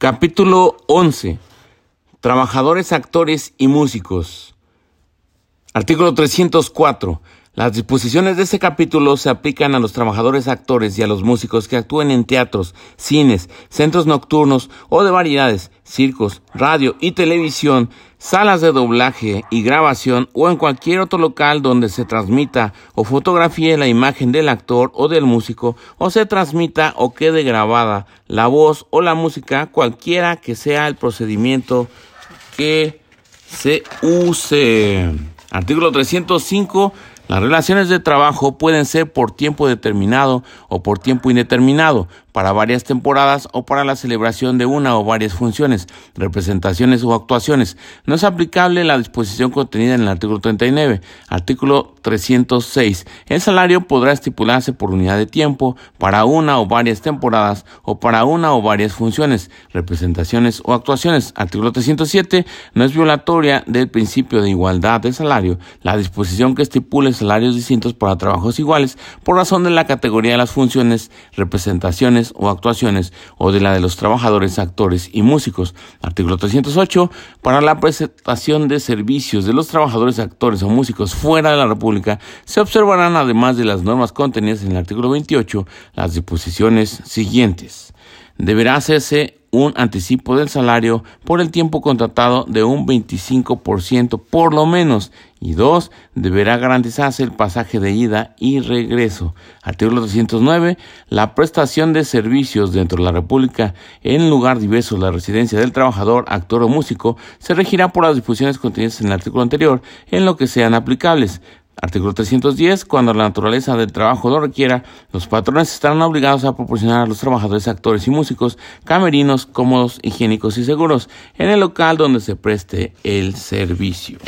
Capítulo 11. Trabajadores, actores y músicos. Artículo 304. Las disposiciones de este capítulo se aplican a los trabajadores actores y a los músicos que actúen en teatros, cines, centros nocturnos o de variedades, circos, radio y televisión, salas de doblaje y grabación o en cualquier otro local donde se transmita o fotografíe la imagen del actor o del músico o se transmita o quede grabada la voz o la música, cualquiera que sea el procedimiento que se use. Artículo 305 las relaciones de trabajo pueden ser por tiempo determinado o por tiempo indeterminado, para varias temporadas o para la celebración de una o varias funciones, representaciones o actuaciones. No es aplicable la disposición contenida en el artículo 39. Artículo 306. El salario podrá estipularse por unidad de tiempo para una o varias temporadas o para una o varias funciones, representaciones o actuaciones. Artículo 307. No es violatoria del principio de igualdad de salario la disposición que estipule salarios distintos para trabajos iguales por razón de la categoría de las funciones, representaciones o actuaciones o de la de los trabajadores, actores y músicos. Artículo 308. Para la presentación de servicios de los trabajadores, actores o músicos fuera de la República se observarán además de las normas contenidas en el artículo 28 las disposiciones siguientes. Deberá hacerse un anticipo del salario por el tiempo contratado de un 25% por lo menos y dos, deberá garantizarse el pasaje de ida y regreso. Artículo 209. La prestación de servicios dentro de la República en lugar diverso de la residencia del trabajador, actor o músico se regirá por las disposiciones contenidas en el artículo anterior en lo que sean aplicables. Artículo 310. Cuando la naturaleza del trabajo lo requiera, los patrones estarán obligados a proporcionar a los trabajadores, actores y músicos camerinos cómodos, higiénicos y seguros en el local donde se preste el servicio.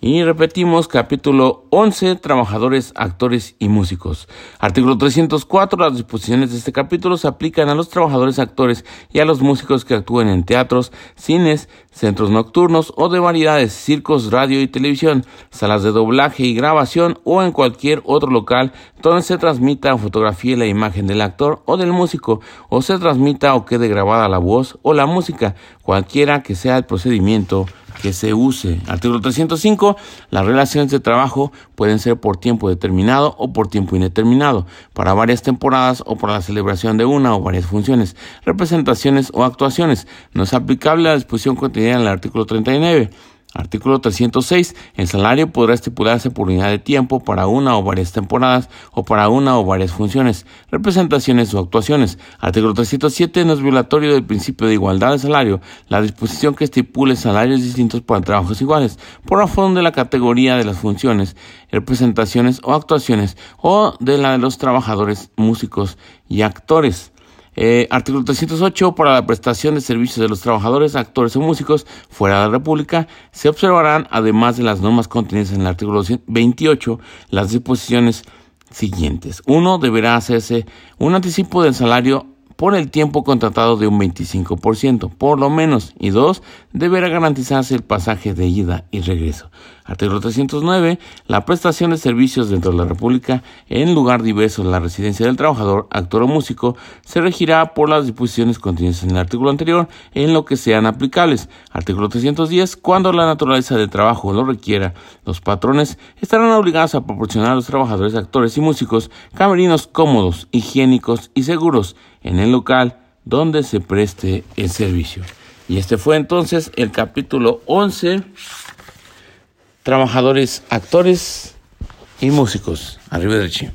Y repetimos, capítulo 11, trabajadores, actores y músicos. Artículo 304, las disposiciones de este capítulo se aplican a los trabajadores, actores y a los músicos que actúen en teatros, cines, centros nocturnos o de variedades, circos, radio y televisión, salas de doblaje y grabación o en cualquier otro local donde se transmita o fotografíe la imagen del actor o del músico o se transmita o quede grabada la voz o la música, cualquiera que sea el procedimiento que se use. Artículo 305. Las relaciones de trabajo pueden ser por tiempo determinado o por tiempo indeterminado, para varias temporadas o para la celebración de una o varias funciones, representaciones o actuaciones. No es aplicable la disposición contenida en el artículo 39. Artículo 306. El salario podrá estipularse por unidad de tiempo para una o varias temporadas o para una o varias funciones, representaciones o actuaciones. Artículo 307. No es violatorio del principio de igualdad de salario la disposición que estipule salarios distintos para trabajos iguales por razón de la categoría de las funciones, representaciones o actuaciones o de la de los trabajadores, músicos y actores. Eh, artículo 308. Para la prestación de servicios de los trabajadores, actores o músicos fuera de la República, se observarán, además de las normas contenidas en el artículo 28, las disposiciones siguientes. Uno, deberá hacerse un anticipo del salario por el tiempo contratado de un 25%, por lo menos, y dos, deberá garantizarse el pasaje de ida y regreso. Artículo 309. La prestación de servicios dentro de la República en lugar diverso de la residencia del trabajador, actor o músico, se regirá por las disposiciones contenidas en el artículo anterior en lo que sean aplicables. Artículo 310. Cuando la naturaleza del trabajo lo requiera, los patrones estarán obligados a proporcionar a los trabajadores, actores y músicos camerinos cómodos, higiénicos y seguros en el local donde se preste el servicio. Y este fue entonces el capítulo 11, trabajadores, actores y músicos. Arrivederci.